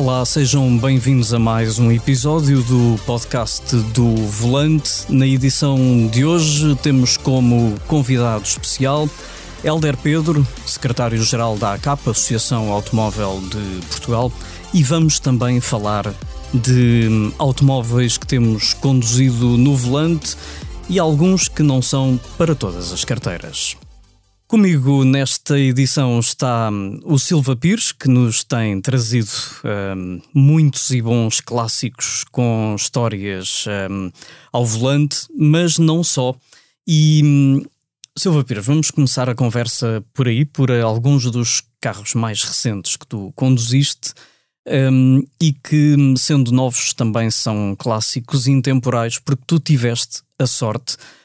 Olá, sejam bem-vindos a mais um episódio do podcast do Volante. Na edição de hoje temos como convidado especial Helder Pedro, secretário-geral da ACAP, Associação Automóvel de Portugal, e vamos também falar de automóveis que temos conduzido no volante e alguns que não são para todas as carteiras. Comigo nesta edição está hum, o Silva Pires, que nos tem trazido um, muitos e bons clássicos com histórias um, ao volante, mas não só. E hum, Silva Pires, vamos começar a conversa por aí, por alguns dos carros mais recentes que tu conduziste um, e que, sendo novos, também são clássicos intemporais, porque tu tiveste a sorte de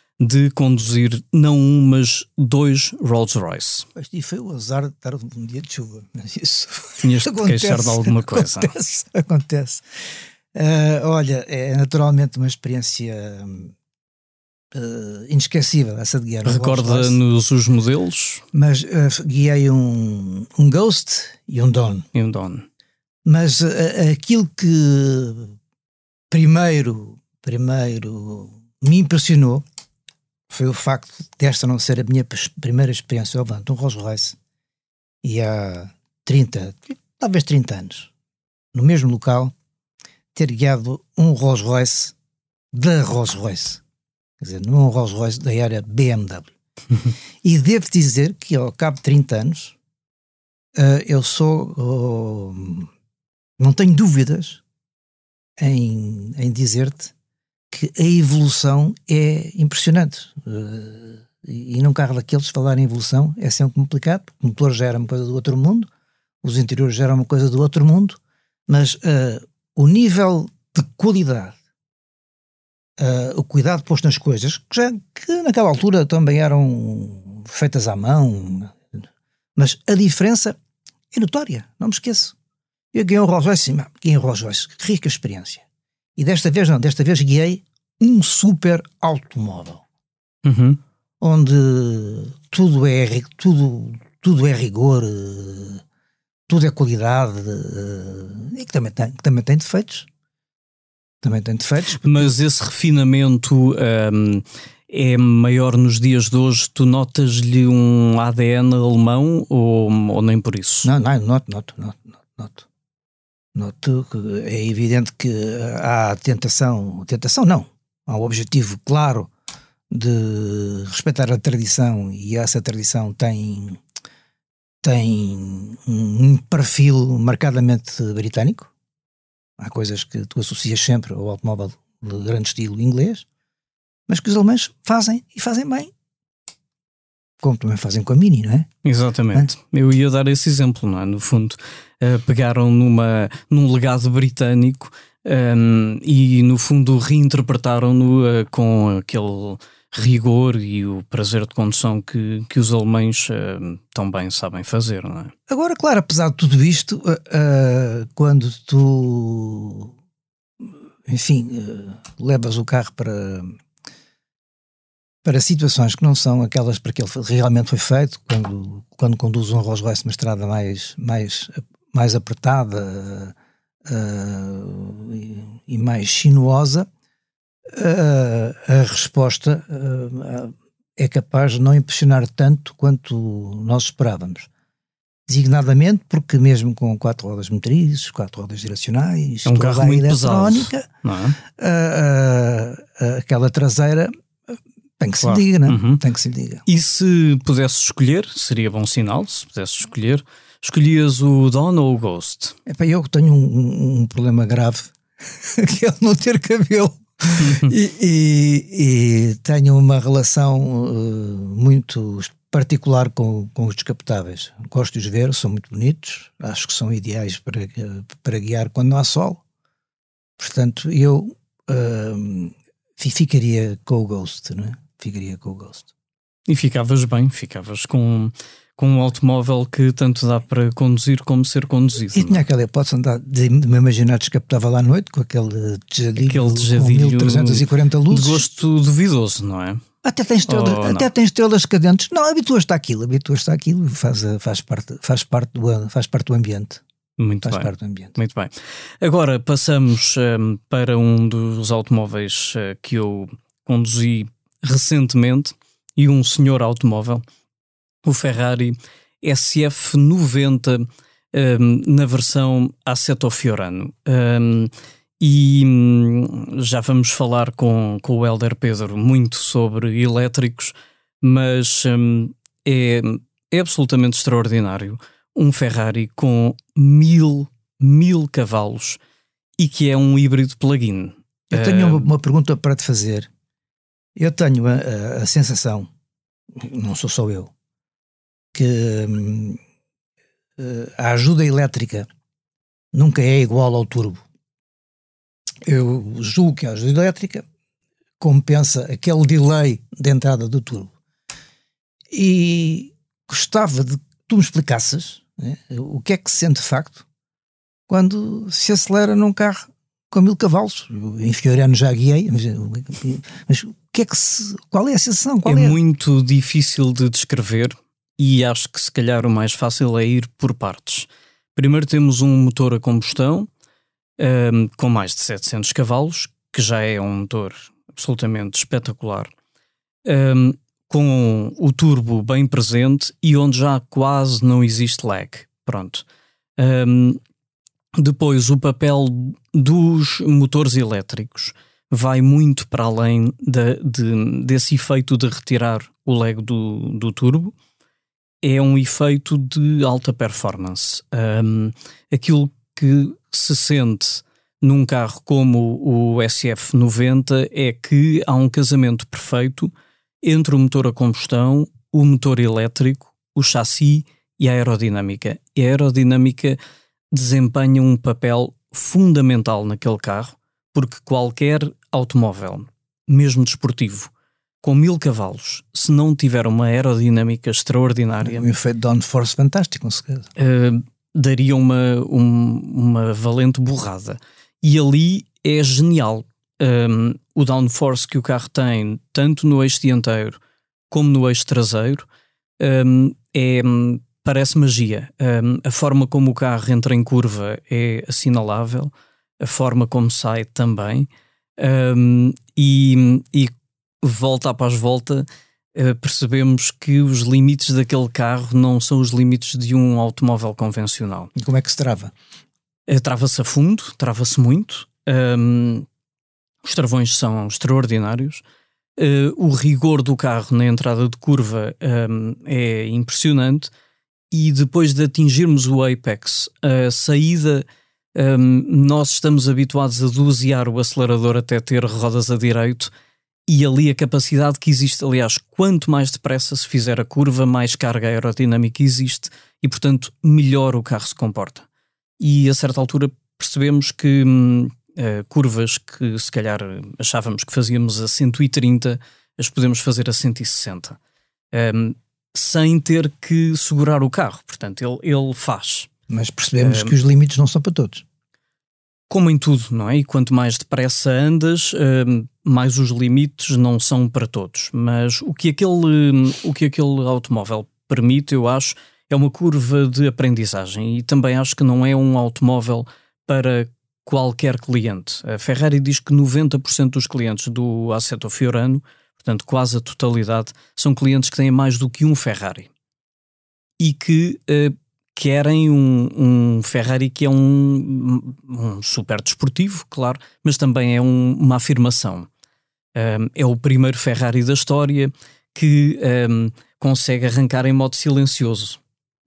conduzir não um, mas dois Rolls Royce. E foi o azar de estar um dia de chuva, mas isso. Tinhas de queixar de alguma coisa. Acontece, acontece. Uh, olha, é naturalmente uma experiência uh, inesquecível essa de guiar. Recorda-nos os modelos? Mas uh, guiei um, um Ghost e um Don. E um Don. Mas aquilo que primeiro, primeiro me impressionou foi o facto desta não ser a minha primeira experiência ao volante, um Rolls Royce, e há 30, talvez 30 anos, no mesmo local, ter guiado um Rolls Royce da Rolls Royce. Quer dizer, não um Rolls Royce da era BMW. e devo dizer que ao cabo de 30 anos, uh, eu sou. Uh, não tenho dúvidas em, em dizer-te que a evolução é impressionante. Uh, e num carro daqueles, falar em evolução é sempre complicado, porque o motor já era uma coisa do outro mundo, os interiores já eram uma coisa do outro mundo, mas uh, o nível de qualidade, uh, o cuidado posto nas coisas, que, já, que naquela altura também eram feitas à mão, mas a diferença é notória, não me esqueço. Eu ganhei um Rolls Royce, ganhei um Rolls Royce, rica experiência. E desta vez não, desta vez guiei um super automóvel. Uhum. Onde tudo é, tudo, tudo é rigor, tudo é qualidade e que também tem, que também tem defeitos. Também tem defeitos. Mas esse refinamento um, é maior nos dias de hoje? Tu notas-lhe um ADN alemão ou, ou nem por isso? Não, não, noto, noto, noto, noto. Noto que é evidente que há tentação, tentação não, há um objetivo claro de respeitar a tradição e essa tradição tem, tem um perfil marcadamente britânico. Há coisas que tu associas sempre ao automóvel de grande estilo inglês, mas que os alemães fazem e fazem bem. Como também fazem com a Mini, não é? Exatamente. É? Eu ia dar esse exemplo, não é? No fundo, uh, pegaram numa, num legado britânico um, e, no fundo, reinterpretaram-no uh, com aquele rigor e o prazer de condução que, que os alemães uh, tão bem sabem fazer, não é? Agora, claro, apesar de tudo isto, quando tu, enfim, levas o carro para, para situações que não são aquelas para que ele realmente foi feito, quando, quando conduz um Rolls Royce uma estrada mais, mais, mais apertada uh, e, e, mais sinuosa, uh, a resposta uh, é capaz de não impressionar tanto quanto nós esperávamos. Designadamente porque mesmo com quatro rodas motrizes, quatro rodas direcionais, é um carro muito pesado, é? aquela traseira tem que claro. se diga, né? Uhum. Tem que se diga. E se pudesse escolher, seria bom sinal, se pudesse escolher, escolhias o Don ou o Ghost? É para eu que tenho um, um, um, problema grave, que é não ter cabelo. e, e, e, tenho uma relação uh, muito particular com, com os descapotáveis. Gosto de os ver, são muito bonitos, acho que são ideais para, para guiar quando não há sol. Portanto, eu uh, ficaria com o Ghost, não é? Ficaria com o Ghost. E ficavas bem, ficavas com, com um automóvel que tanto dá para conduzir como ser conduzido. E é? tinha aquela hipótese de, de me imaginar descapotava lá à noite com aquele tejadilho, aquele tejadilho com 1340 luzes. De gosto duvidoso, não é? Até tem estrelas, oh, até tem estrelas cadentes. Não, habituas-te àquilo, habituas-te àquilo, faz, faz, parte, faz, parte do, faz parte do ambiente. Muito faz bem. parte do ambiente. Muito bem. Agora passamos um, para um dos automóveis uh, que eu conduzi recentemente e um senhor automóvel, o Ferrari SF90 um, na versão Assetto Fiorano. Um, e hum, já vamos falar com, com o Helder Pedro muito sobre elétricos, mas hum, é, é absolutamente extraordinário um Ferrari com mil, mil cavalos e que é um híbrido plug-in. Eu tenho uma, uma, pergunta para te fazer. Eu tenho a, a, a sensação, não sou só eu, que hum, a ajuda elétrica nunca é igual ao turbo. Eu julgo que a ajuda elétrica compensa aquele delay de entrada do turbo. E gostava de que tu me explicasses né, o que é que se sente de facto quando se acelera num carro com mil cavalos. Em Fiorano já guiei, mas, mas que é que se, qual é a sensação? Qual é, é muito difícil de descrever e acho que se calhar o mais fácil é ir por partes. Primeiro temos um motor a combustão um, com mais de 700 cavalos, que já é um motor absolutamente espetacular, um, com o turbo bem presente e onde já quase não existe lag. Pronto. Um, depois, o papel dos motores elétricos vai muito para além de, de, desse efeito de retirar o lag do, do turbo. É um efeito de alta performance. Um, aquilo que se sente num carro como o SF90 é que há um casamento perfeito entre o motor a combustão, o motor elétrico, o chassi e a aerodinâmica. E a aerodinâmica desempenha um papel fundamental naquele carro, porque qualquer automóvel, mesmo desportivo, com mil cavalos, se não tiver uma aerodinâmica extraordinária. Um efeito downforce fantástico, com certeza. Uh, daria uma, um, uma valente borrada. E ali é genial. Um, o downforce que o carro tem, tanto no eixo dianteiro como no eixo traseiro, um, é, parece magia. Um, a forma como o carro entra em curva é assinalável, a forma como sai também. e, e volta após volta, uh, percebemos que os limites daquele carro não são os limites de um automóvel convencional. E como é que se trava? Uh, trava-se a fundo, trava-se muito. Um, os travões são extraordinários. Uh, o rigor do carro na entrada de curva um, é impressionante. E depois de atingirmos o apex, a saída, um, nós estamos habituados a dosear o acelerador até ter rodas a direito. E ali a capacidade que existe, aliás, quanto mais depressa se fizer a curva, mais carga aerodinâmica existe e, portanto, melhor o carro se comporta. E a certa altura percebemos que hum, uh, curvas que se calhar achávamos que fazíamos a 130, as podemos fazer a 160. Um, ehm, sem ter que segurar o carro. Portanto, ele, ele faz. Mas percebemos ehm, que os limites não são para todos. Como em tudo, não é? E quanto mais depressa andas, ehm, mais os limites não são para todos. Mas o que, aquele, o que aquele automóvel permite, eu acho, é uma curva de aprendizagem. E também acho que não é um automóvel para qualquer cliente. A Ferrari diz que 90% dos clientes do Assetto Fiorano, portanto quase a totalidade, são clientes que têm mais do que um Ferrari e que uh, querem um, um, Ferrari que é um, um, super desportivo, claro, mas também é um, uma afirmação. Um, é o primeiro Ferrari da história que consegue arrancar em modo silencioso.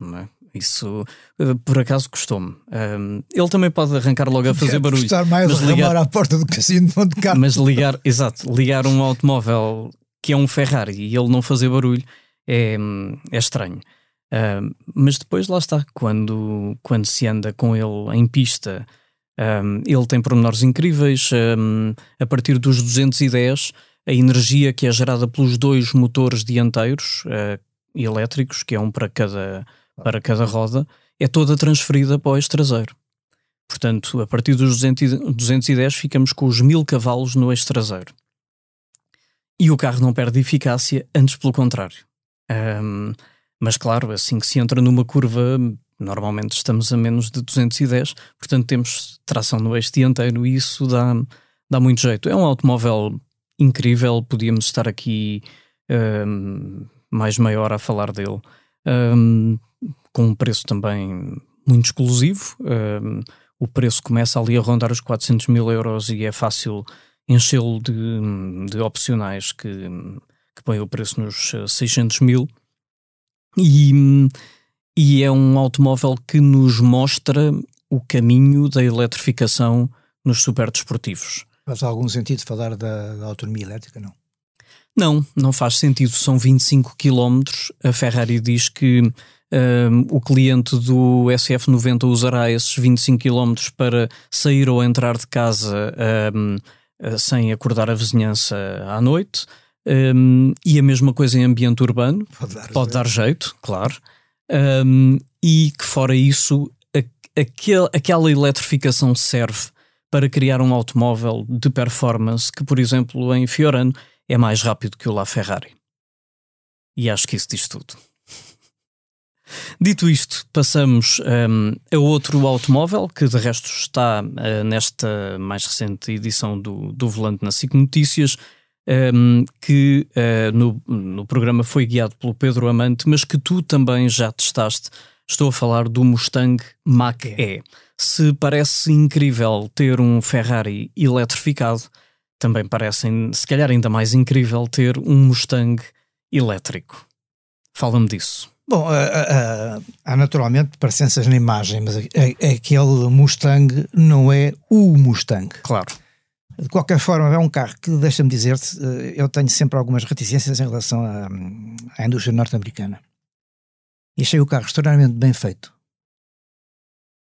É? Isso eh, por acaso custou-me. Um, ele também pode arrancar logo a fazer barulho. Mais mas ligar à porta do casino de Monte Carlo. Mas ligar, exato, ligar um automóvel que é um Ferrari e ele não fazer barulho é, é estranho. Um, mas depois lá está, quando, quando se anda com ele em pista, um, ele tem pormenores incríveis. a partir dos 210, a energia que é gerada pelos dois motores dianteiros uh, elétricos, que é um para cada para cada roda, é toda transferida para o traseiro. Portanto, a partir dos 210 ficamos com os 1000 cavalos no eixo traseiro. E o carro não perde eficácia, antes pelo contrário. Um, mas claro, assim que se entra numa curva normalmente estamos a menos de 210, portanto temos tração no eixo dianteiro e isso dá, dá muito jeito. É um automóvel incrível, podíamos estar aqui um, mais meia hora a falar dele, um, com um preço também muito exclusivo. Um, o preço começa ali a rondar os 400 mil euros e é fácil enchê-lo de, de opcionais que, que põem o preço nos 600 mil. E, e é um automóvel que nos mostra o caminho da eletrificação nos superdesportivos. Faz algum sentido falar da, da autonomia elétrica, não? Não, não faz sentido. São 25 km. A Ferrari diz que um, o cliente do SF90 usará esses 25 km para sair ou entrar de casa um, sem acordar a vizinhança à noite. Um, e a mesma coisa em ambiente urbano. Pode dar, Pode dar jeito, claro. Um, e que fora isso, a, aquel, aquela eletrificação serve para criar um automóvel de performance que, por exemplo, em Fiorano é mais rápido que o LaFerrari. E acho que isso diz tudo. Dito isto, passamos um, a outro automóvel que de resto está uh, nesta mais recente edição do, do Volante na SIC Notícias, um, que uh, no, no programa foi guiado pelo Pedro Amante, mas que tu também já testaste. Estou a falar do Mustang Mach-E. Se parece incrível ter um Ferrari eletrificado, também parece, se calhar, ainda mais incrível ter um Mustang elétrico. Fala-me disso. Bom, uh, uh, há naturalmente parecenças na imagem, mas aquele Mustang não é o Mustang. Claro. De qualquer forma, é um carro que, deixa-me dizer-te, eu tenho sempre algumas reticências em relação à, à indústria norte-americana. E achei o carro extremamente bem feito.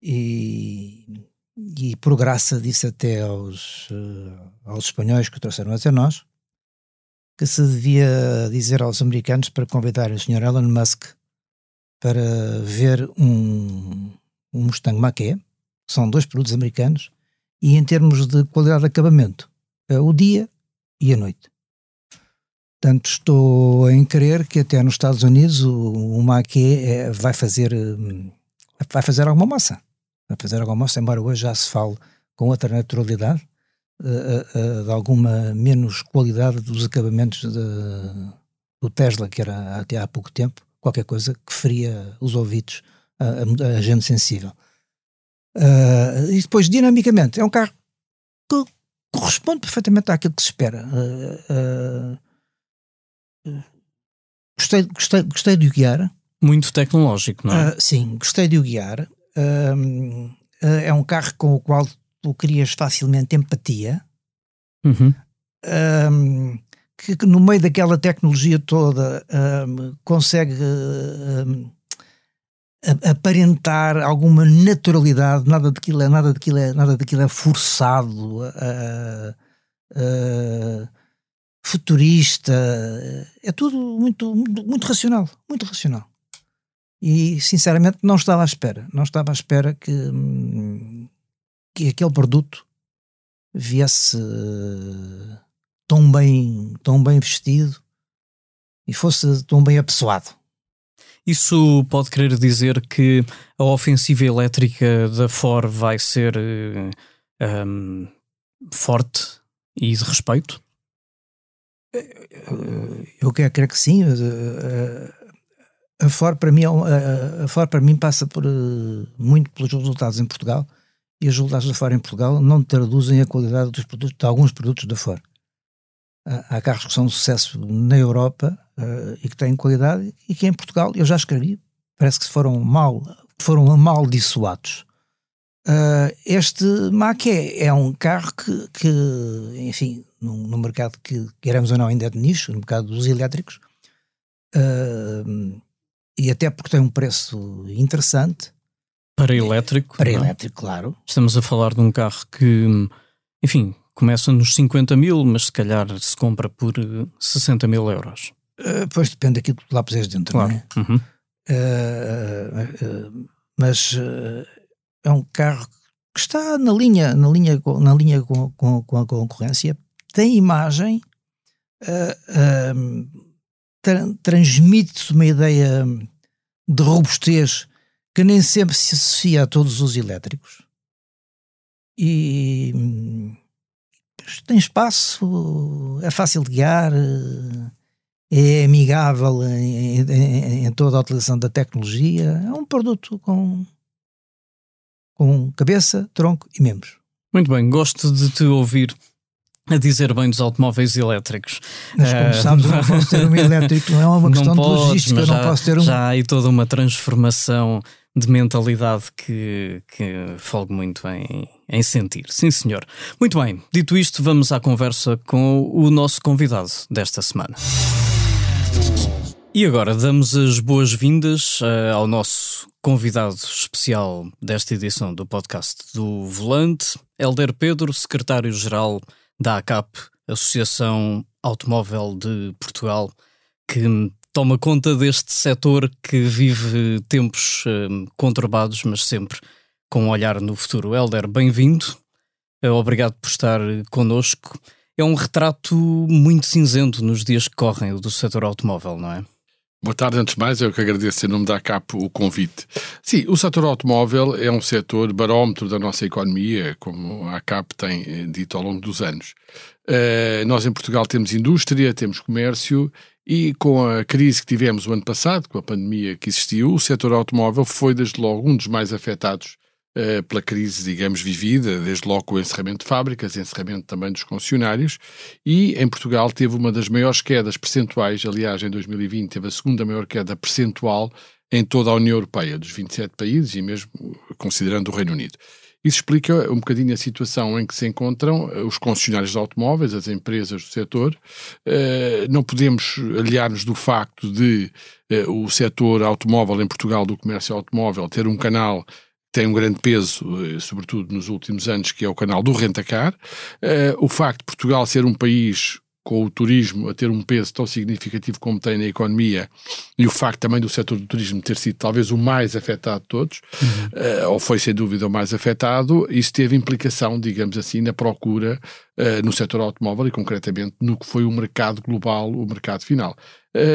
E, e por graça disse até aos, uh, aos espanhóis que o trouxeram até nós, que se devia dizer aos americanos para convidar o Sr. Elon Musk para ver um, um Mustang Mach-E, são dois produtos americanos, e em termos de qualidade de acabamento, é o dia e a noite. Portanto, estou em crer que até nos Estados Unidos o, o Mach-E é, vai fazer hum, vai fazer alguma massa. Vai fazer alguma massa, embora hoje já se fale com outra naturalidade, uh, uh, de alguma menos qualidade dos acabamentos de, do Tesla, que era até há pouco tempo, qualquer coisa que feria os ouvidos a, a, a gente sensível. Uh, e depois, dinamicamente, é um carro que corresponde perfeitamente àquilo que se espera. Uh, uh, gostei, gostei, gostei de o guiar. Muito tecnológico, não é? sim, gostei de o guiar. é um carro com o qual tu crias facilmente empatia. Uhum. Que, que, no meio daquela tecnologia toda consegue aparentar alguma naturalidade, nada daquilo é, nada daquilo é, nada daquilo é forçado, uh, uh, futurista, é tudo muito, muito, muito, racional, muito racional. E sinceramente não estava à espera, não estava à espera que, que aquele produto viesse tão bem, tão bem vestido e fosse tão bem apessoado. Isso pode querer dizer que a ofensiva elétrica da Ford vai ser um, eh, ehm, forte e de respeito? Eu quero crer que sim. Eh, a Ford para mim, é a Ford para mim passa por, eh, muito pelos resultados em Portugal e os resultados da Ford em Portugal não traduzem a qualidade dos produtos, de alguns produtos da Ford. Há carros que são um sucesso na Europa uh, e que têm qualidade e que em Portugal, eu já escrevi, parece que foram mal, foram mal dissuados. Uh, este Mach é, é um carro que, que enfim, no, no, mercado que queremos ou não ainda é de nicho, no mercado dos elétricos, uh, e até porque tem um preço interessante. Para elétrico? Para não? elétrico, claro. Estamos a falar de um carro que, enfim, começa nos 50 mil, mas se calhar se compra por 60 eh, mil euros. Uh, pois depende daquilo que lá puseres dentro, claro. não é? Uhum. Uh, uh, mas é um carro que está na linha, na linha, na linha com, com, com a concorrência, tem imagem, tra transmite-se uma ideia de robustez que nem sempre se associa a todos os elétricos. E tem espaço, é fácil de guiar, é amigável em, em, em, toda a utilização da tecnologia. É um produto com, com cabeça, tronco e membros. Muito bem, gosto de te ouvir a dizer bem dos automóveis elétricos. Mas como uh, sabes, não posso ter um elétrico, não é uma questão podes, de logística, eu não posso ter um. Já há aí toda uma transformação de mentalidade que, que folgo muito em, em sentir. Sim, senhor. Muito bem, dito isto, vamos à conversa com o nosso convidado desta semana. E agora damos as boas-vindas uh, ao nosso convidado especial desta edição do podcast do Volante, Helder Pedro, secretário-geral da ACAP, Associação Automóvel de Portugal, que toma conta deste setor que vive tempos uh, conturbados, mas sempre com um olhar no futuro. Helder, bem-vindo. Uh, obrigado por estar connosco. É um retrato muito cinzento nos dias que correm do setor automóvel, não é? Boa tarde, antes de mais, eu que agradeço em nome da ACAP o convite. Sim, o setor automóvel é um setor barómetro da nossa economia, como a ACAP tem eh, dito ao longo dos anos. Uh, nós em Portugal temos indústria, temos comércio e com a crise que tivemos o ano passado, com a pandemia que existiu, o setor automóvel foi desde logo um dos mais afetados uh, pela crise, digamos, vivida, desde logo o encerramento de fábricas, encerramento também dos concessionários, e em Portugal teve uma das maiores quedas percentuais, aliás, em 2020 teve a segunda maior queda percentual em toda a União Europeia, dos 27 países e mesmo considerando o Reino Unido. Isso explica um bocadinho a situação em que se encontram eh, os concessionários de automóveis, as empresas do setor. Eh, não podemos aliar-nos do facto de eh, o setor automóvel em Portugal, do comércio automóvel, ter um canal tem um grande peso, sobretudo nos últimos anos, que é o canal do Rentacar. O facto de Portugal ser um país com o turismo a ter um peso tão significativo como tem na economia e o facto também do setor do turismo ter sido talvez o mais afetado de todos, uhum. uh, ou foi sem dúvida o mais afetado, isso teve implicação, digamos assim, na procura no setor automóvel e concretamente no que foi o mercado global, o mercado final.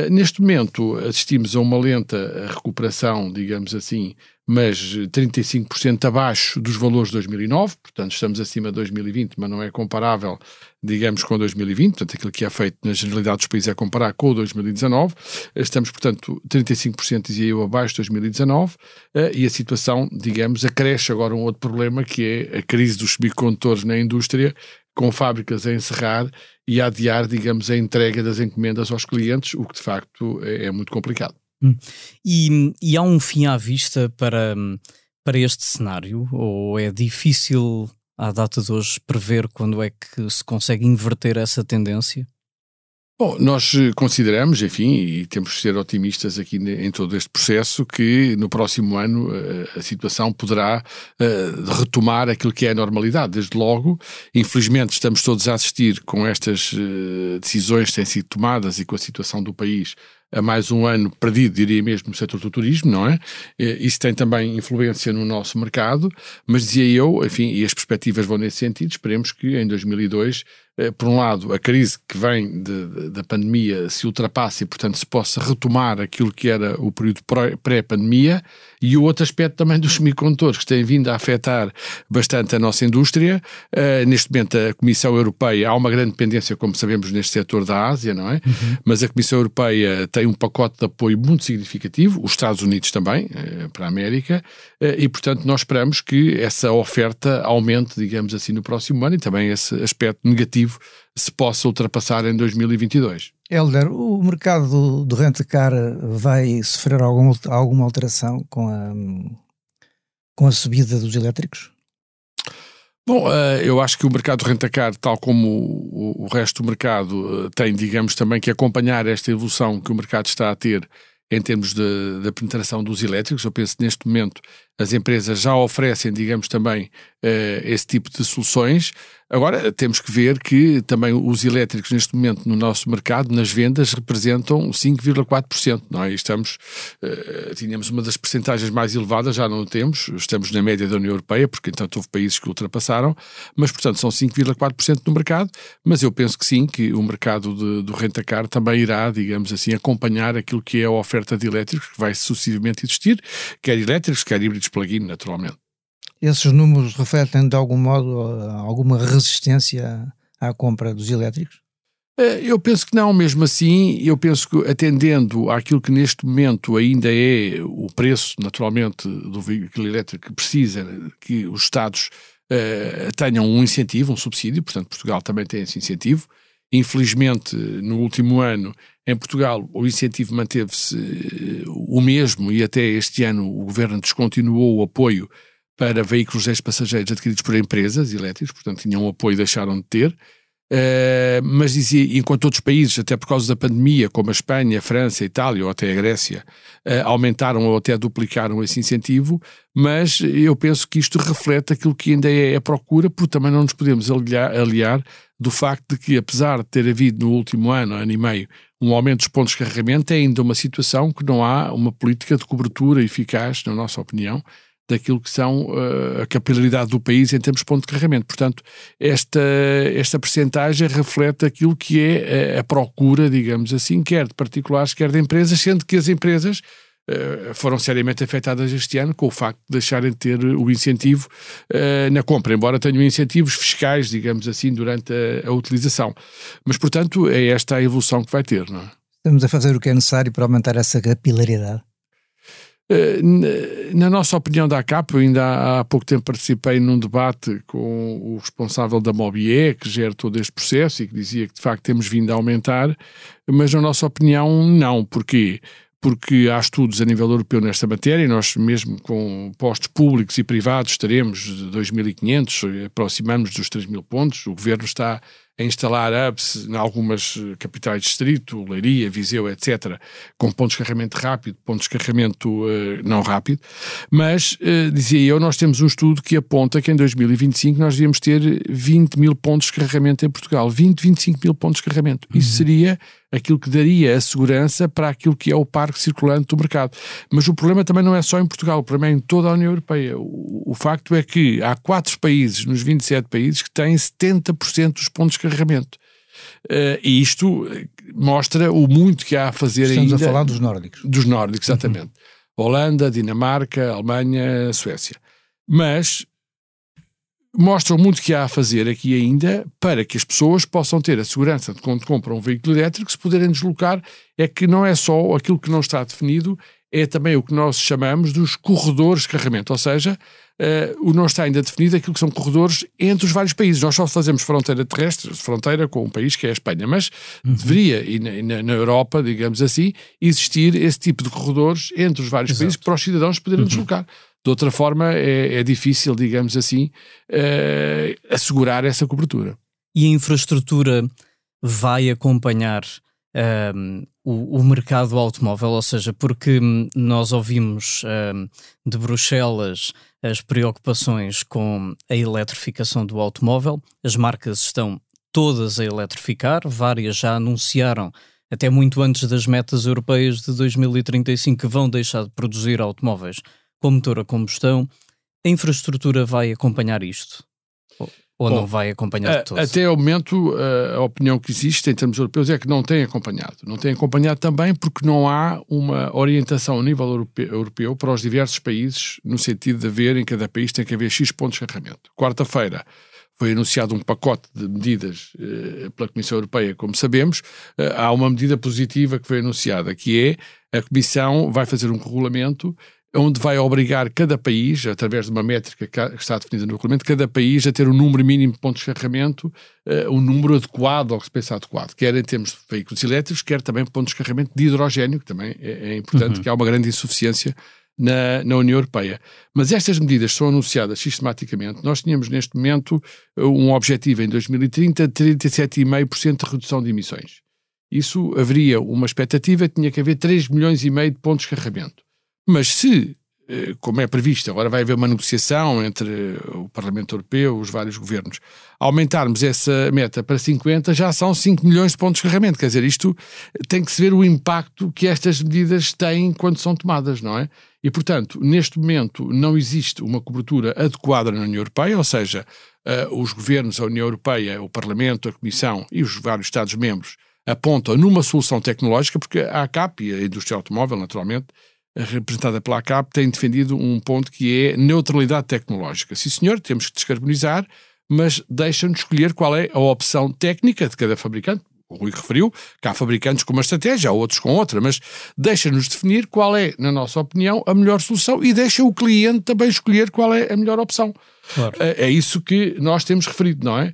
Neste momento assistimos a uma lenta recuperação, digamos assim, mas 35% abaixo dos valores de 2009, portanto estamos acima de 2020, mas não é comparável, digamos, com 2020, portanto aquilo que é feito na generalidade dos países é comparar com 2019, estamos, portanto, 35% dizia eu abaixo de 2019, eh, e a situação, digamos, acresce agora um outro problema que é a crise dos semicondutores na indústria, com fábricas a encerrar e a adiar, digamos, a entrega das encomendas aos clientes, o que de facto é, é muito complicado. Hum. E, e, há um fim à vista para, para este cenário? Ou é difícil, à data de hoje, prever quando é que se consegue inverter essa tendência? Bom, nós eh, consideramos, enfim, e temos que ser otimistas aqui em todo este processo, que no próximo ano eh, a situação poderá eh, retomar aquilo que é a normalidade. Desde logo, infelizmente, estamos todos a assistir com estas decisões que têm sido tomadas e com a situação do país a mais um ano perdido, diria mesmo, no setor do turismo, não é? Isso tem também influência no nosso mercado, mas dizia eu, enfim, e as perspectivas vão nesse sentido, esperemos que em 2002 eh, por um lado, a crise que vem de, de, da pandemia se ultrapasse e, portanto, se possa retomar aquilo que era o período pré-pandemia, e o outro aspecto também dos semicondutores, que tem vindo a afetar bastante a nossa indústria. Uh, neste momento, a Comissão Europeia, há uma grande dependência, como sabemos, neste setor da Ásia, não é? Uhum. Mas a Comissão Europeia tem um pacote de apoio muito significativo, os Estados Unidos também, uh, para a América, uh, e, portanto, nós esperamos que essa oferta aumente, digamos assim, no próximo ano e também esse aspecto negativo se possa ultrapassar em 2022. Helder, o mercado do rent-car vai sofrer algum, alguma alteração com a, com a subida dos elétricos? Bom, eh, eu acho que o mercado rentacar, tal como o, resto do mercado, eh, tem, digamos, também que acompanhar esta evolução que o mercado está a ter em termos da penetração dos elétricos. Eu penso que neste momento as empresas já oferecem, digamos, também uh, esse tipo de soluções. Agora, temos que ver que também os elétricos, neste momento, no nosso mercado, nas vendas, representam 5,4%. Não é? estamos, uh, tínhamos uma das percentagens mais elevadas, já não temos, estamos na média da União Europeia, porque, entanto, houve países que ultrapassaram, mas, portanto, são 5,4% no mercado. Mas eu penso que sim, que o mercado de, do rentacar também irá, digamos assim, acompanhar aquilo que é a oferta de elétricos, que vai sucessivamente existir, quer elétricos, quer híbridos plug-in, naturalmente. Esses números refletem de algum modo alguma resistência à compra dos elétricos? Eh, eu penso que não, mesmo assim, eu penso que atendendo àquilo que neste momento ainda é o preço, naturalmente, do veículo elétrico que precisa que os Estados uh, tenham um incentivo, um subsídio, portanto Portugal também tem esse incentivo. Infelizmente, no último ano, em Portugal, o incentivo manteve-se uh, o mesmo e até este ano o Governo descontinuou o apoio para veículos de passageiros adquiridos por empresas elétricas, portanto tinham um apoio e deixaram de ter. Uh, mas dizia, enquanto outros países, até por causa da pandemia, como a Espanha, a França, a Itália ou até a Grécia, uh, aumentaram ou até duplicaram esse incentivo, mas eu penso que isto reflete aquilo que ainda é a procura, porque também não nos podemos aliar, aliar do facto de que, apesar de ter havido no último ano, ano e meio, um aumento dos pontos de carregamento, é ainda uma situação que não há uma política de cobertura eficaz, na nossa opinião, daquilo que são uh, a capilaridade do país em termos de ponto de carregamento. Portanto, esta, esta percentagem reflete aquilo que é a, a, procura, digamos assim, quer de particulares, quer de empresas, sendo que as empresas uh, foram seriamente afetadas este ano com o facto de deixarem de ter o incentivo uh, na compra, embora tenham incentivos fiscais, digamos assim, durante a, a utilização. Mas, portanto, é esta a evolução que vai ter, não é? Estamos a fazer o que é necessário para aumentar essa capilaridade. Eh, na nossa opinião da ACAP, eu ainda há pouco tempo participei num debate com o responsável da Mobie, que gera todo este processo e que dizia que de facto temos vindo a aumentar, mas na nossa opinião não. Porquê? Porque há estudos a nível europeu nesta matéria, e nós mesmo com postos públicos e privados estaremos de 2.500, aproximamos dos 3.000 pontos, o Governo está a instalar hubs em algumas eh, capitais de distrito, Leiria, Viseu, etc., com pontos de carregamento rápido, pontos de carregamento uh, não rápido, mas, uh, dizia eu, nós temos um estudo que aponta que em 2025 nós devíamos ter 20 mil pontos de carregamento em Portugal, 20, 25 mil pontos de carregamento. Uhum. Isso seria aquilo que daria a segurança para aquilo que é o parque circulante do mercado. Mas o problema também não é só em Portugal, o problema é em toda a União Europeia. O, o facto é que há quatro países, nos 27 países, que têm 70% dos pontos de carregamento. Uh, e isto mostra o muito que há a fazer Estamos ainda. Estamos a falar dos nórdicos. Dos nórdicos, exatamente. Uhum. Holanda, Dinamarca, Alemanha, Suécia. Mas mostram muito que há a fazer aqui ainda para que as pessoas possam ter a segurança de quando compram um veículo elétrico, se puderem deslocar, é que não é só aquilo que não está definido, é também o que nós chamamos dos corredores de carregamento, ou seja, uh, o não está ainda definido aquilo que são corredores entre os vários países. Nós só fazemos fronteira terrestre, fronteira com um país que é a Espanha, mas uhum. deveria, e na, na, Europa, digamos assim, existir esse tipo de corredores entre os vários Exato. países para os cidadãos poderem uhum. deslocar. De outra forma, é, é difícil, digamos assim, uh, assegurar essa cobertura. E a infraestrutura vai acompanhar um, o, o, mercado automóvel, ou seja, porque nós ouvimos um, de Bruxelas as preocupações com a eletrificação do automóvel, as marcas estão todas a eletrificar, várias já anunciaram, até muito antes das metas europeias de 2035, que vão deixar de produzir automóveis com motor a combustão. A infraestrutura vai acompanhar isto? Ou Bom, não vai acompanhar de todo? Até o momento, a opinião que existe em termos europeus é que não tem acompanhado. Não tem acompanhado também porque não há uma orientação a nível europeu para os diversos países, no sentido de haver, em cada país tem que haver X pontos de carregamento. Quarta-feira foi anunciado um pacote de medidas eh, pela Comissão Europeia, como sabemos. Eh, há uma medida positiva que foi anunciada, que é a Comissão vai fazer um regulamento onde vai obrigar cada país, através de uma métrica que está definida no regulamento, cada país a ter um número mínimo de pontos de carregamento, uh, um número adequado ao que se pensa adequado, quer em termos de veículos elétricos, quer também pontos de carregamento de hidrogênio, que também é, é importante, uhum. que há uma grande insuficiência na, na, União Europeia. Mas estas medidas são anunciadas sistematicamente. Nós tínhamos neste momento um objetivo em 2030 de 37,5% de redução de emissões. Isso haveria uma expectativa, tinha que haver 3 milhões e meio de pontos de carregamento. Mas se eh, como é previsto, agora vai haver uma negociação entre o Parlamento Europeu, os vários governos, aumentarmos essa meta para 50, já são 5 milhões de pontos de carregamento. Quer dizer, isto tem que se ver o impacto que estas medidas têm quando são tomadas, não é? E, portanto, neste momento não existe uma cobertura adequada na União Europeia, ou seja, os governos, a União Europeia, o Parlamento, a Comissão e os vários Estados-membros apontam numa solução tecnológica, porque a ACAP e a indústria automóvel, naturalmente, representada pela ACAP, tem defendido um ponto que é neutralidade tecnológica. Sim, senhor, temos que descarbonizar, mas deixa-nos escolher qual é a opção técnica de cada fabricante. O Rui referiu que há fabricantes com uma estratégia, há outros com outra, mas deixa-nos definir qual é, na nossa opinião, a melhor solução e deixa o cliente também escolher qual é a melhor opção. Claro. É, é isso que nós temos referido, não é?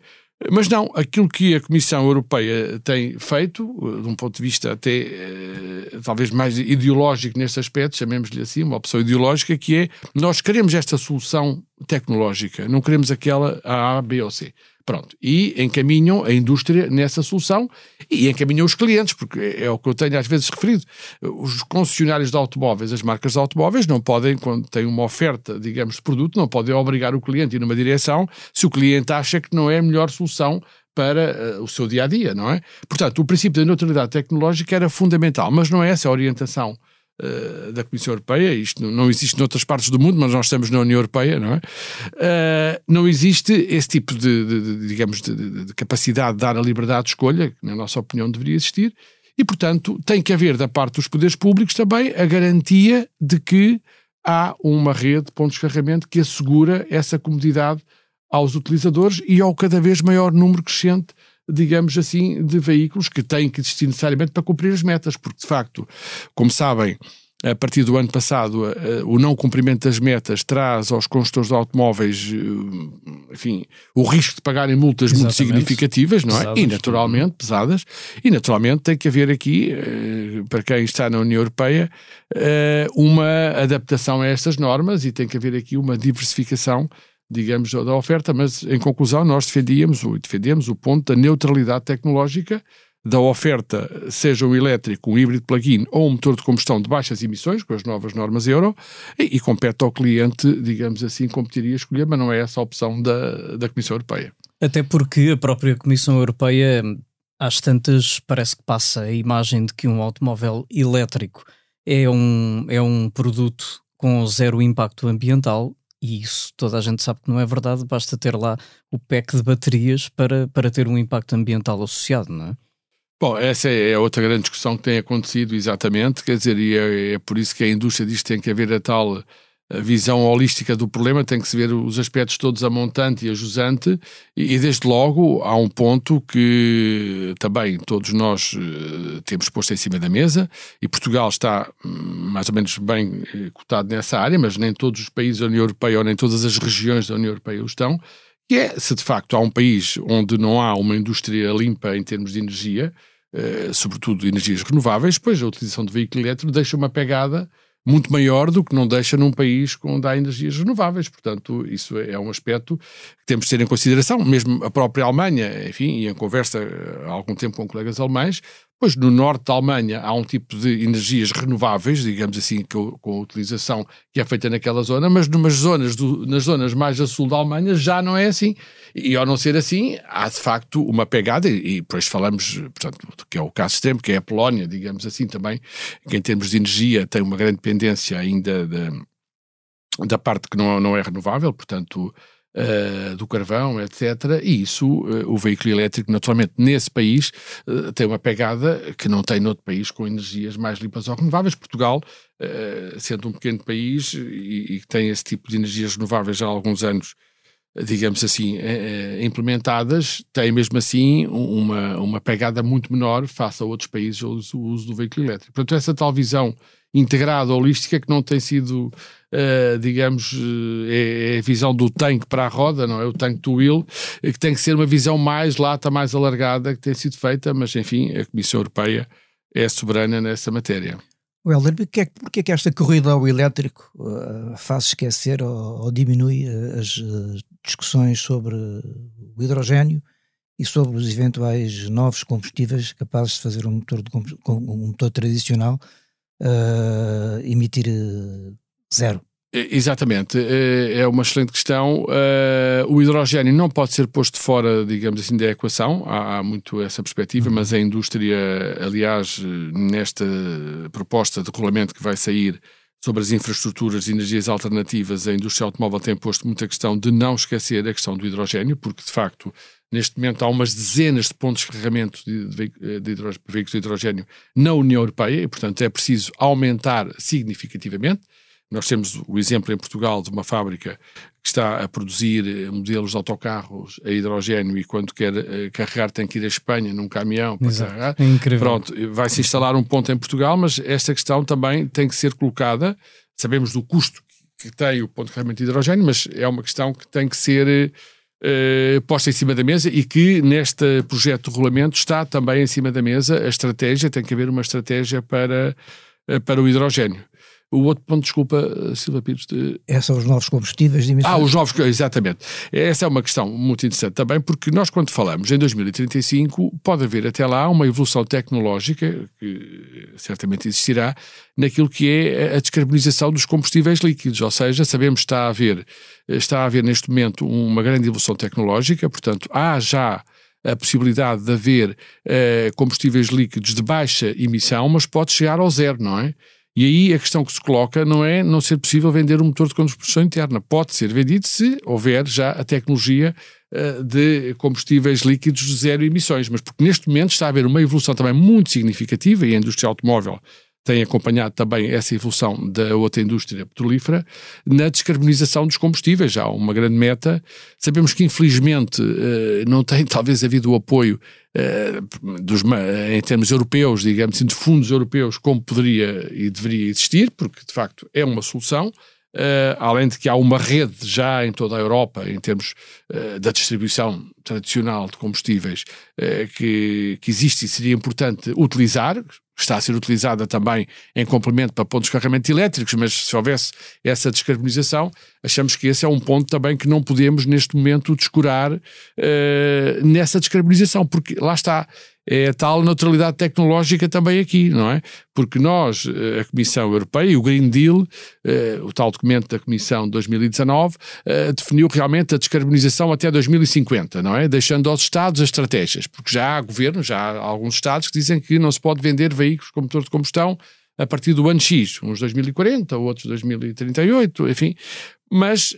Mas não, aquilo que a Comissão Europeia tem feito, de um ponto de vista até eh, talvez mais ideológico neste aspecto, chamemos-lhe assim, uma opção ideológica, que é nós queremos esta solução tecnológica, não queremos aquela A, B ou C. Pronto. E encaminham a indústria nessa solução e encaminham os clientes, porque é o que eu tenho às vezes referido. Os concessionários de automóveis, as marcas de automóveis, não podem, quando têm uma oferta, digamos, de produto, não podem obrigar o cliente a ir numa direção se o cliente acha que não é a melhor solução para uh, o seu dia a dia, não é? Portanto, o princípio da neutralidade tecnológica era fundamental, mas não é essa a orientação uh, da Comissão Europeia, isto não existe noutras partes do mundo, mas nós estamos na União Europeia, não é? Uh, não existe esse tipo de, de, de digamos, de, de, capacidade de dar a liberdade de escolha, que na nossa opinião deveria existir, e portanto tem que haver da parte dos poderes públicos também a garantia de que há uma rede de pontos de carregamento que assegura essa comodidade aos utilizadores e ao cada vez maior número crescente digamos assim, de veículos que têm que existir necessariamente para cumprir as metas, porque de facto, como sabem, a partir do ano passado, o não cumprimento das metas traz aos construtores de automóveis, eh, enfim, o risco de pagarem multas Exatamente. muito significativas, não é? Pesadas, e naturalmente, pesadas, e naturalmente tem que haver aqui, eh, para quem está na União Europeia, eh, uma adaptação a estas normas e tem que haver aqui uma diversificação digamos, da oferta, mas em conclusão nós defendíamos, defendemos o ponto da neutralidade tecnológica da oferta, seja um elétrico, um híbrido plug-in ou um motor de combustão de baixas emissões, com as novas normas Euro, e, e compete ao cliente, digamos assim, competir e escolher, mas não é essa a opção da, da Comissão Europeia. Até porque a própria Comissão Europeia, às tantas, parece que passa a imagem de que um automóvel elétrico é um, é um produto com zero impacto ambiental e isso toda a gente sabe que não é verdade, basta ter lá o pack de baterias para, para ter um impacto ambiental associado, não é? Bom, essa é outra grande discussão que tem acontecido, exatamente, quer dizer, e é, é por isso que a indústria diz que tem que haver a tal a visão holística do problema, tem que se ver os aspectos todos a montante e a jusante, e, e desde logo há um ponto que também todos nós uh, temos posto em cima da mesa, e Portugal está hum, mais ou menos bem uh, cotado nessa área, mas nem todos os países da União Europeia ou nem todas as regiões da União Europeia o estão, que é se de facto há um país onde não há uma indústria limpa em termos de energia, uh, sobretudo energias renováveis, pois a utilização de veículo elétrico deixa uma pegada muito maior do que não deixa num país onde há energias renováveis. Portanto, isso é um aspecto que temos de ter em consideração. Mesmo a própria Alemanha, enfim, e em conversa há algum tempo com colegas alemães, Pois no norte da Alemanha há um tipo de energias renováveis, digamos assim, com, com a utilização que é feita naquela zona, mas numas zonas do, nas zonas mais a sul da Alemanha já não é assim. E ao não ser assim, há de facto uma pegada, e, depois falamos, portanto, que é o caso extremo, que é a Polónia, digamos assim também, que em termos de energia tem uma grande dependência ainda da, da parte que não, não é renovável, portanto uh, do carvão, etc. E isso, uh, o veículo elétrico, naturalmente, nesse país, uh, tem uma pegada que não tem noutro país com energias mais limpas ou renováveis. Portugal, sendo um pequeno país e, que tem esse tipo de energias renováveis já há alguns anos, digamos assim, implementadas, tem mesmo assim uma, uma pegada muito menor face a outros países o uso, uso do veículo elétrico. Portanto, essa tal visão integrada, holística, que não tem sido, uh, digamos, é, é, a visão do tanque para a roda, não é? O tanque to wheel, eh, que tem que ser uma visão mais lata, mais alargada, que tem sido feita, mas enfim, a Comissão Europeia é soberana nessa matéria. Helder, porquê, porquê que esta corrida ao elétrico uh, faz esquecer ou, ou diminui as discussões sobre o hidrogênio e sobre os eventuais novos combustíveis capazes de fazer um motor, de, um motor tradicional uh, emitir zero Exatamente, é uma excelente questão. O hidrogênio não pode ser posto fora, digamos assim, da equação, há muito essa perspectiva, mas a indústria, aliás, nesta proposta de regulamento que vai sair sobre as infraestruturas de energias alternativas, a indústria automóvel tem posto muita questão de não esquecer a questão do hidrogênio, porque de facto Neste momento há umas dezenas de pontos de carregamento de veículos de hidrogênio na União Europeia e, portanto, é preciso aumentar significativamente. Nós temos o exemplo em Portugal de uma fábrica que está a produzir eh, modelos de autocarros a hidrogênio e quando quer uh, carregar tem que ir à Espanha num caminhão para Exato. carregar. É incrível. Pronto, vai-se instalar um ponto em Portugal, mas esta questão também tem que ser colocada. Sabemos do custo que tem o ponto de carregamento de hidrogênio, mas é uma questão que tem que ser posta em cima da mesa e que neste projeto de regulamento está também em cima da mesa a estratégia, tem que haver uma estratégia para, para o hidrogênio. O outro ponto, desculpa, Silva Pires. De... É, são os novos combustíveis de emissões. Ah, os novos, exatamente. Essa é uma questão muito interessante também, porque nós, quando falamos em 2035, pode haver até lá uma evolução tecnológica, que certamente existirá, naquilo que é a descarbonização dos combustíveis líquidos. Ou seja, sabemos que está a haver, está a haver neste momento uma grande evolução tecnológica, portanto, há já a possibilidade de haver uh, combustíveis líquidos de baixa emissão, mas pode chegar ao zero, não é? E aí a questão que se coloca não é não ser possível vender um motor de combustão interna. Pode ser vendido se houver já a tecnologia uh, de combustíveis líquidos de zero emissões. Mas porque neste momento está a haver uma evolução também muito significativa e a indústria automóvel tem acompanhado também essa evolução da outra indústria petrolífera na descarbonização dos combustíveis. Há uma grande meta. Sabemos que, infelizmente, eh, não tem talvez havido o apoio eh, dos, em termos europeus, digamos assim, de fundos europeus, como poderia e deveria existir, porque de facto é uma solução. Uh, além de que há uma rede já em toda a Europa, em termos uh, da distribuição tradicional de combustíveis, uh, que, que existe e seria importante utilizar, está a ser utilizada também em complemento para pontos de carregamento elétricos, mas se houvesse essa descarbonização, achamos que esse é um ponto também que não podemos neste momento descurar nessa descarbonização, porque lá está, é a tal neutralidade tecnológica também aqui, não é? Porque nós, eh, a Comissão Europeia e o Green Deal, eh, o tal documento da Comissão de 2019, eh, definiu realmente a descarbonização até 2050, não é? Deixando aos Estados as estratégias, porque já há governos, já há alguns Estados que dizem que não se pode vender veículos com motor de combustão a partir do ano X, uns 2040, outros 2038, enfim. Mas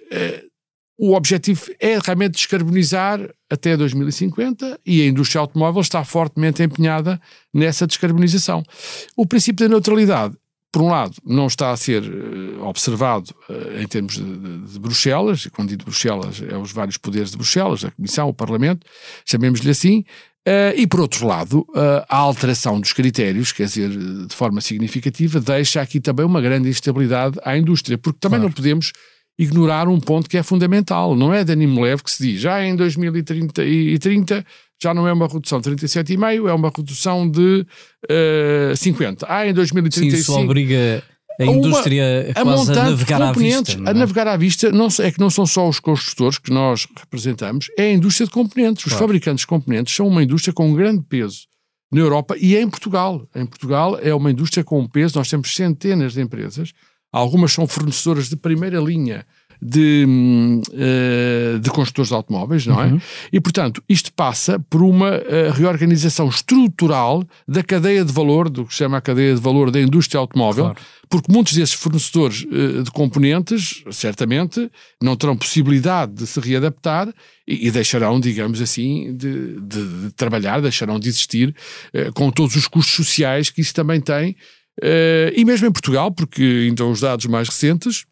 o objetivo é realmente descarbonizar até 2050 e a indústria automóvel está fortemente empenhada nessa descarbonização. O princípio da neutralidade, por um lado, não está a ser uh, observado uh, em termos de, de, de, Bruxelas, quando digo Bruxelas, é os vários poderes de Bruxelas, a Comissão, o Parlamento, chamemos-lhe assim, uh, e por outro lado, a alteração dos critérios, quer dizer, de forma significativa, deixa aqui também uma grande instabilidade à indústria, porque também claro. não podemos ignorar um ponto que é fundamental. Não é de ânimo leve que se diz, já em 2030 e 30 já não é uma redução de 37,5, é uma redução de uh, 50. Ah, em 2035... Sim, isso obriga a indústria uma, a quase a navegar à vista. É? A navegar à vista não, é que não são só os construtores que nós representamos, é a indústria de componentes. Os claro. fabricantes de componentes são uma indústria com um grande peso na Europa e em Portugal. Em Portugal é uma indústria com um peso, nós temos centenas de empresas Algumas são fornecedoras de primeira linha de, uh, de construtores de automóveis, não é? Uhum. E, portanto, isto passa por uma uh, reorganização estrutural da cadeia de valor, do que se chama a cadeia de valor da indústria automóvel, claro. porque muitos desses fornecedores uh, de componentes, certamente, não terão possibilidade de se readaptar e, e deixarão, digamos assim, de, de, de, trabalhar, deixarão de existir com todos os custos sociais que isso também tem Uh, e mesmo em Portugal, porque então os dados mais recentes,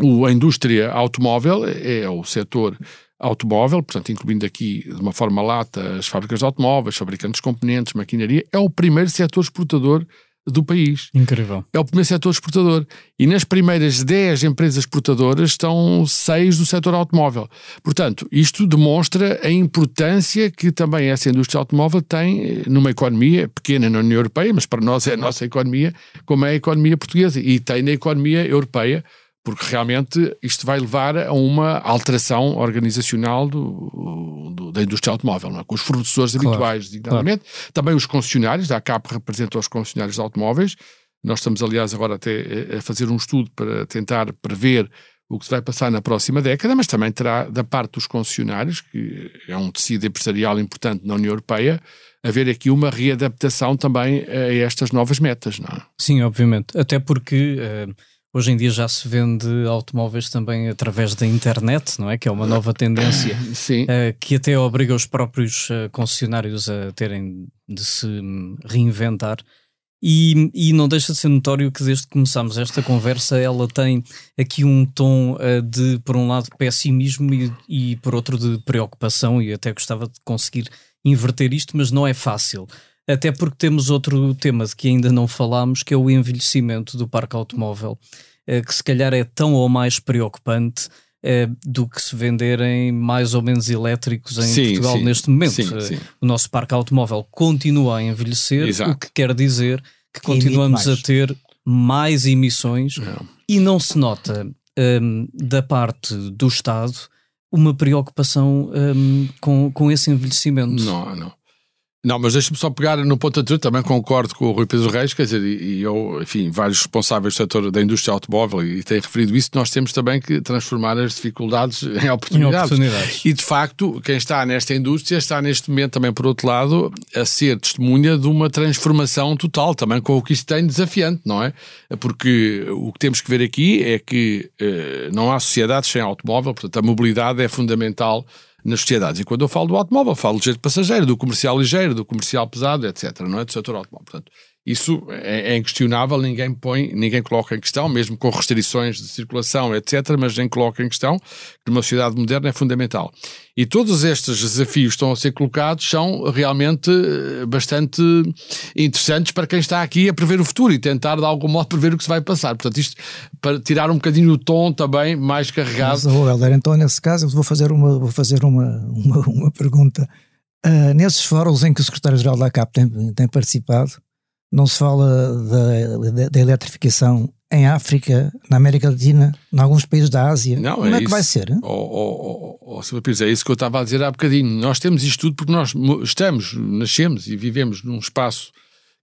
o, a indústria automóvel é, é o setor automóvel, portanto, incluindo aqui de uma forma lata as fábricas de automóveis, fabricantes de componentes, maquinaria, é o primeiro setor exportador do país. Incrível. É o primeiro setor exportador. E nas primeiras 10 empresas exportadoras estão 6 do setor automóvel. Portanto, isto demonstra a importância que também essa indústria automóvel tem eh, numa economia pequena na União Europeia, mas para nós é a nossa economia, como é a economia portuguesa. E tem na economia europeia porque realmente isto vai levar a uma alteração organizacional do, do, da indústria automóvel, é? com os fornecedores claro, habituais, designadamente, claro. também os concessionários, a ACAP representa os concessionários de automóveis, Nós estamos, aliás, agora até a fazer um estudo para tentar prever o que se vai passar na próxima década, mas também terá da parte dos concessionários, que é um tecido empresarial importante na União Europeia, haver aqui uma readaptação também a estas novas metas, não é? Sim, obviamente. Até porque uh, hoje em dia já se vende automóveis também através da internet, não é? Que é uma nova tendência uh, que até obriga os próprios uh, concessionários a terem de se reinventar. E, e, não deixa de ser notório que desde que começámos esta conversa ela tem aqui um tom uh, de, por um lado, pessimismo e, e, por outro, de preocupação, e até gostava de conseguir inverter isto, mas não é fácil. Até porque temos outro tema de que ainda não falámos, que é o envelhecimento do parque automóvel, uh, que se calhar é tão ou mais preocupante uh, do que se venderem mais ou menos elétricos em sim, Portugal sim, neste momento. Sim, o nosso parque automóvel continua a envelhecer, Exato. o que quer dizer que continuamos a ter mais emissões não. e não se nota um, da parte do Estado uma preocupação um, com, com esse envelhecimento. Não, não. Não, mas deixa-me só pegar no ponto anterior, também concordo com o Rui Pedro Reis, quer dizer, e, eu, enfim, vários responsáveis do setor da indústria automóvel e têm referido isso, nós temos também que transformar as dificuldades em oportunidades. Em oportunidades. E de facto, quem está nesta indústria está neste momento também, por outro lado, a ser testemunha de uma transformação total, também com o que isto tem desafiante, não é? Porque o que temos que ver aqui é que eh, não há sociedades sem automóvel, portanto a mobilidade é fundamental nas sociedades. E quando eu falo do automóvel, falo do jeito passageiro, do comercial ligeiro, do comercial pesado, etc. Não é do setor automóvel. Portanto, isso é, é, inquestionável, ninguém põe, ninguém coloca em questão, mesmo com restrições de circulação, etc., mas nem coloca em questão que numa sociedade moderna é fundamental. E todos estes desafios que estão a ser colocados são realmente eh, bastante interessantes para quem está aqui a prever o futuro e tentar de algum modo prever o que se vai passar. Portanto, isto para tirar um bocadinho o tom também mais carregado. Mas, oh, Helder, então nesse caso eu vou fazer uma, vou fazer uma, uma, uma pergunta. Uh, nesses fóruns em que o secretário-geral da CAP tem, tem participado, não se fala da, da, da, eletrificação em África, na América Latina, em alguns países da Ásia. Não, Como é, é que vai ser? Oh, oh, oh, oh, Pires, é isso que eu estava a dizer há bocadinho. Nós temos isto tudo porque nós estamos, nascemos e vivemos num espaço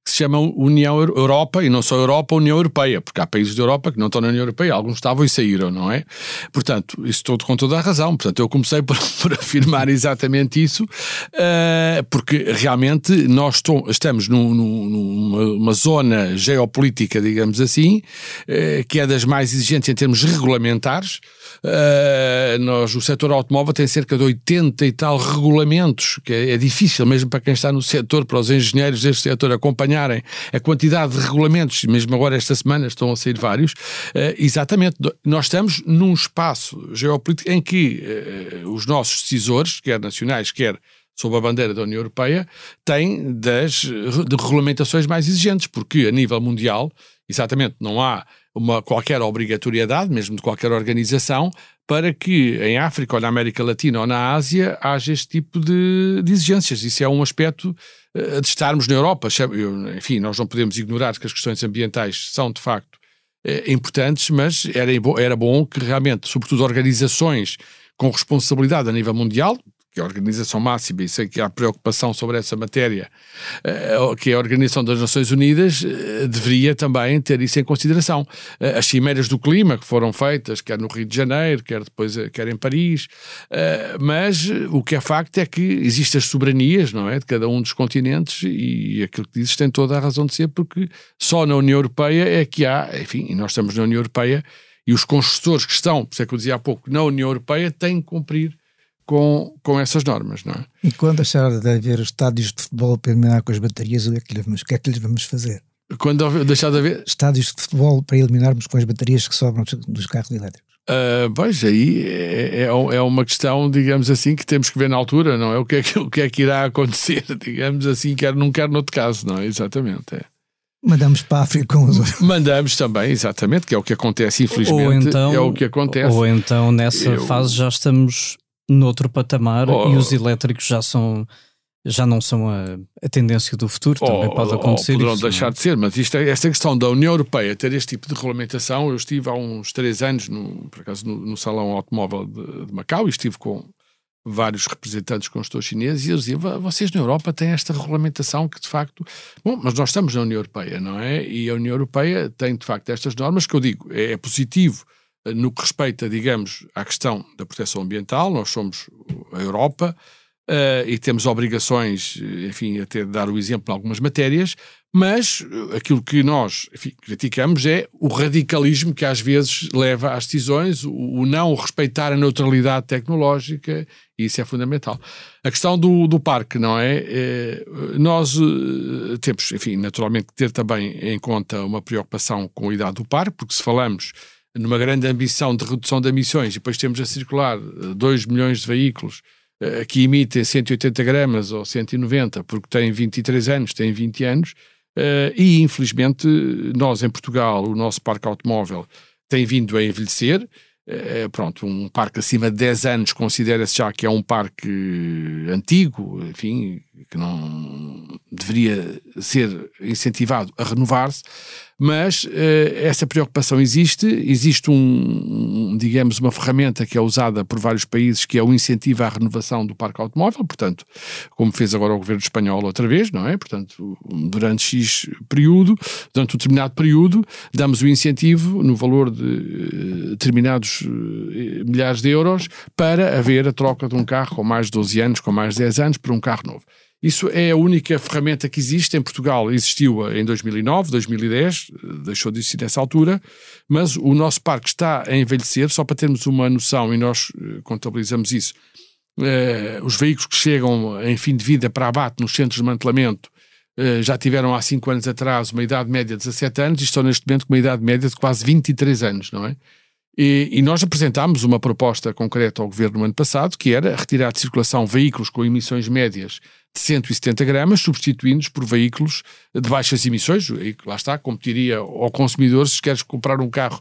que se chama União Europa, e não só Europa, União Europeia, porque há países da Europa que não estão na União Europeia, alguns estavam e saíram, não é? Portanto, isso todo com toda a razão. Portanto, eu comecei por, por afirmar exatamente isso, uh, porque realmente nós estamos num, numa, numa, zona geopolítica, digamos assim, uh, que é das mais exigentes em termos regulamentares. Uh, nós, o setor automóvel tem cerca de 80 e tal regulamentos, que é, é, difícil mesmo para quem está no setor, para os engenheiros deste setor acompanharem a quantidade de regulamentos, mesmo agora esta semana estão a sair vários. Uh, exatamente, nós estamos num espaço geopolítico em que uh, os nossos decisores, quer nacionais, quer sob a bandeira da União Europeia, têm das de regulamentações mais exigentes, porque a nível mundial, exatamente, não há uma qualquer obrigatoriedade, mesmo de qualquer organização, para que em África ou na América Latina ou na Ásia haja este tipo de, de exigências. Isso é um aspecto uh, de estarmos na Europa. Eu, enfim, nós não podemos ignorar que as questões ambientais são, de facto, uh, importantes, mas era, era bom que realmente, sobretudo organizações com responsabilidade a nível mundial, que é a organização máxima, e sei que há preocupação sobre essa matéria, eh, que é a Organização das Nações Unidas, eh, deveria também ter isso em consideração. Eh, as cimeiras do clima que foram feitas, quer no Rio de Janeiro, quer depois quer em Paris, mas o que é facto é que existem as soberanias, não é, de cada um dos continentes e aquilo que dizes tem toda a razão de ser, porque só na União Europeia é que há, enfim, e nós estamos na União Europeia e os construtores que estão, por isso é que eu dizia há pouco, na União Europeia têm que cumprir com, com essas normas, não é? E quando deixar de haver estádios de futebol para eliminar com as baterias, o que é que lhes vamos, que é que lhes vamos fazer? Quando deixar de haver... Estádios de futebol para eliminarmos com as baterias que sobram dos carros elétricos. Uh, pois, aí é, é, é, uma questão, digamos assim, que temos que ver na altura, não é? O que é que, o que, é que irá acontecer, digamos assim, quer num, quer noutro caso, não é? Exatamente, é. Mandamos para a África com os Mandamos também, exatamente, que é o que acontece, infelizmente. Então, é o que acontece. Ou então, nessa Eu... fase, já estamos noutro patamar oh, e os elétricos já são já não são a, a tendência do futuro, oh, também pode acontecer. Oh, poderão isso, deixar de ser, mas isto, é, esta questão da União Europeia ter este tipo de regulamentação, eu estive há uns três anos, no, por acaso, no, no Salão Automóvel de, de Macau e estive com vários representantes construtores chineses e eles diziam, vocês na Europa têm esta regulamentação que de facto, bom, mas nós estamos na União Europeia, não é? E a União Europeia tem de facto estas normas que eu digo, é, é positivo no que respeita, digamos, à questão da proteção ambiental, nós somos a Europa, uh, e temos obrigações, enfim, até de dar o exemplo em algumas matérias, mas eh, aquilo que nós enfim, criticamos é o radicalismo que às vezes leva às decisões, o, o não respeitar a neutralidade tecnológica, e isso é fundamental. A questão do, do parque, não é? é nós temos, enfim, naturalmente ter também em conta uma preocupação com a idade do parque, porque se falamos numa grande ambição de redução de emissões e depois temos a circular 2 milhões de veículos eh, que emitem 180 gramas ou 190 porque têm 23 anos, têm 20 anos, uh, e infelizmente nós em Portugal, o nosso parque automóvel tem vindo a envelhecer, pronto, um parque acima de 10 anos considera-se já que é um parque antigo, enfim, que não deveria ser incentivado a renovar-se, mas uh, essa preocupação existe, existe um, digamos, uma ferramenta que é usada por vários países que é o incentivo à renovação do parque automóvel, portanto, como fez agora o governo espanhol outra vez, não é? Portanto, durante X período, durante um determinado período, damos o incentivo no valor de uh, determinados uh, milhares de euros para haver a troca de um carro com mais de 12 anos, com mais de 10 anos, por um carro novo. Isso é a única ferramenta que existe em Portugal. Existiu em 2009, 2010, deixou de existir nessa altura, mas o nosso parque está a envelhecer, só para termos uma noção, e nós eh, contabilizamos isso. Eh, os veículos que chegam em fim de vida para abate nos centros de mantelamento eh, já tiveram há 5 anos atrás uma idade média de 17 anos e estão neste momento com uma idade média de quase 23 anos, não é? E, e, nós apresentámos uma proposta concreta ao Governo no ano passado, que era retirar de circulação veículos com emissões médias de 170 gramas, substituindo-os por veículos de baixas emissões. E lá está, competiria ao consumidor se queres comprar um carro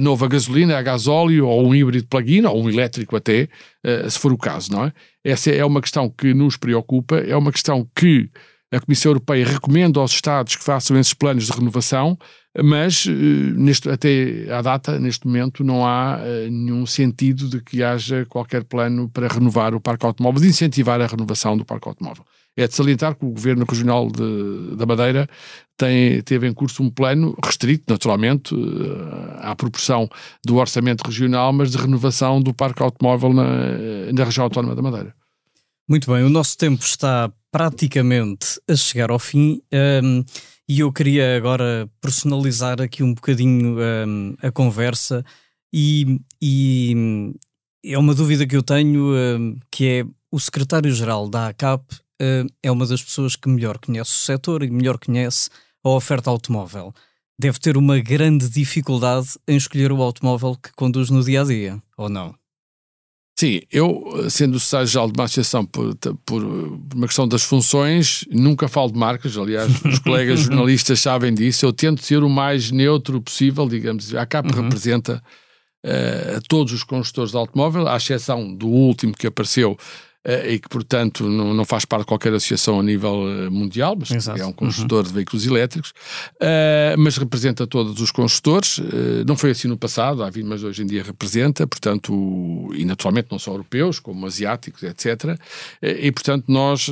novo a gasolina, a gasóleo, ou um híbrido plug-in, ou um elétrico até, eh, se for o caso, não é? Essa é uma questão que nos preocupa, é uma questão que a Comissão Europeia recomenda aos Estados que façam esses planos de renovação, mas eh, neste, até à data, neste momento, não há uh, nenhum sentido de que haja qualquer plano para renovar o parque automóvel, de incentivar a renovação do parque automóvel. É de salientar que o Governo Regional de, da Madeira tem, teve em curso um plano restrito, naturalmente, uh, à proporção do orçamento regional, mas de renovação do parque automóvel na, na região autónoma da Madeira. Muito bem, o nosso tempo está praticamente a chegar ao fim. Um, e eu queria agora personalizar aqui um bocadinho um, a conversa e, e, é uma dúvida que eu tenho, um, que é o secretário-geral da ACAP um, é uma das pessoas que melhor conhece o setor e melhor conhece a oferta automóvel. Deve ter uma grande dificuldade em escolher o automóvel que conduz no dia a dia, ou não? Sim, eu, sendo o secretário-geral de uma associação por, por, uma questão das funções, nunca falo de marcas, aliás, os colegas jornalistas sabem disso, eu tento ser o mais neutro possível, digamos, a CAP uhum. representa uh, todos os construtores de automóvel, à exceção do último que apareceu, e que, portanto, não, não faz parte de qualquer associação a nível eh, mundial, mas Exato. é um construtor uhum. de veículos elétricos, uh, mas representa todos os construtores. Uh, não foi assim no passado, há mas hoje em dia representa, portanto, e naturalmente não só europeus, como asiáticos, etc. Uh, e, portanto, nós,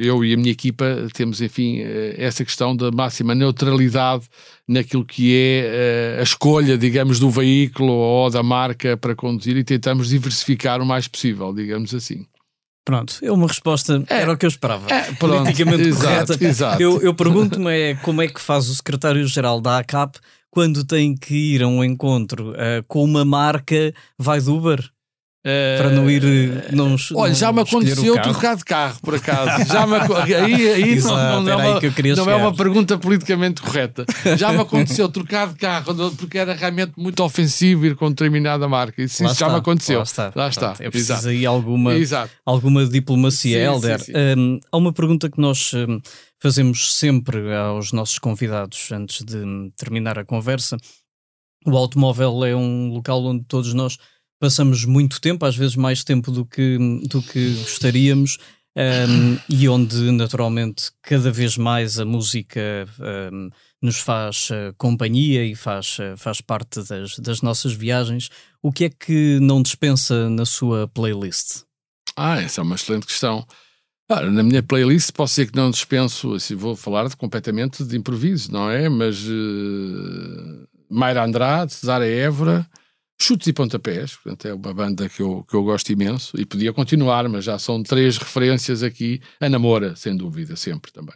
eu e a minha equipa, temos, enfim, essa questão da máxima neutralidade naquilo que é a escolha, digamos, do veículo ou da marca para conduzir e tentamos diversificar o mais possível, digamos assim. Pronto, é uma resposta, é, era o que eu esperava. É, pronto, politicamente exato, correta. Exato. Eu, eu pergunto-me é como é que faz o secretário-geral da ACAP quando tem que ir a um encontro uh, com uma marca, vai do Uber? Para não ir. Eh, não, Olha, já me aconteceu trocar de carro, por acaso. Já me, aí aí Exato, não, não, é uma, não é uma pergunta politicamente correta. Já me aconteceu trocar de carro porque era realmente muito ofensivo ir com determinada marca. Isso, isso já me aconteceu. Lá está. Lá está. É preciso Exato. aí alguma, Exato. alguma diplomacia. Sim, Helder, sim, sim. Um, há uma pergunta que nós um, fazemos sempre aos nossos convidados antes de terminar a conversa. O automóvel é um local onde todos nós passamos muito tempo, às vezes mais tempo do que, do que gostaríamos, um, e onde naturalmente cada vez mais a música um, nos faz uh, companhia e faz, uh, faz parte das, das nossas viagens. O que é que não dispensa na sua playlist? Ah, essa é uma excelente questão. Ah, na minha playlist posso dizer que não dispenso, assim, vou falar de, completamente de improviso, não é? Mas uh, Mayra Andrade, Zara Évora, Chutes e Pontapés, portanto é uma banda que eu, que eu gosto imenso e podia continuar, mas já são três referências aqui. A Namora, sem dúvida, sempre também.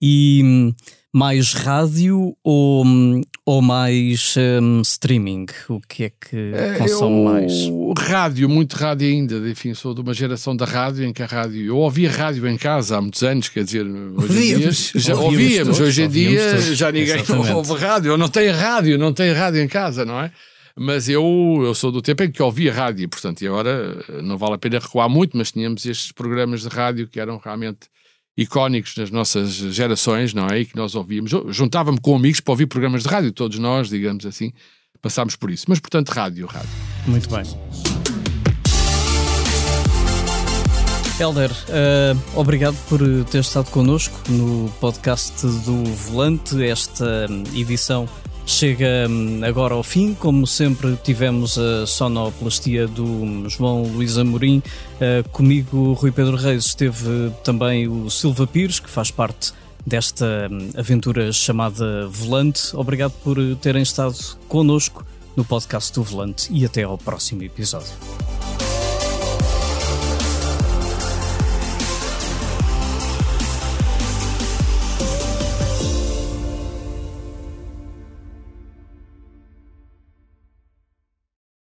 E hum, mais rádio ou, hum, ou mais um, streaming? O que é que é, consome mais? Rádio, muito rádio ainda. Enfim, sou de uma geração da rádio em que a rádio. Eu ouvia rádio em casa há muitos anos, quer dizer, hoje em dia. Já ouvíamos, hoje em dia todos. já ninguém Exatamente. ouve rádio. Eu não tenho rádio, não tenho rádio em casa, não é? Mas eu, eu sou do tempo em que ouvia rádio, portanto, e agora não vale a pena recuar muito, mas tínhamos estes programas de rádio que eram realmente icónicos nas nossas gerações, não é? E que nós ouvíamos. Juntava-me com amigos para ouvir programas de rádio, todos nós, digamos assim, passámos por isso. Mas, portanto, rádio, rádio. Muito bem. Helder, uh, obrigado por ter estado connosco no podcast do Volante, esta edição chega hum, agora ao fim. Como sempre, tivemos a sonoplastia do João Luís Amorim. Uh, comigo, Rui Pedro Reis, esteve também o Silva Pires, que faz parte desta hum, aventura chamada Volante. Obrigado por terem estado connosco no podcast do Volante e até ao próximo episódio.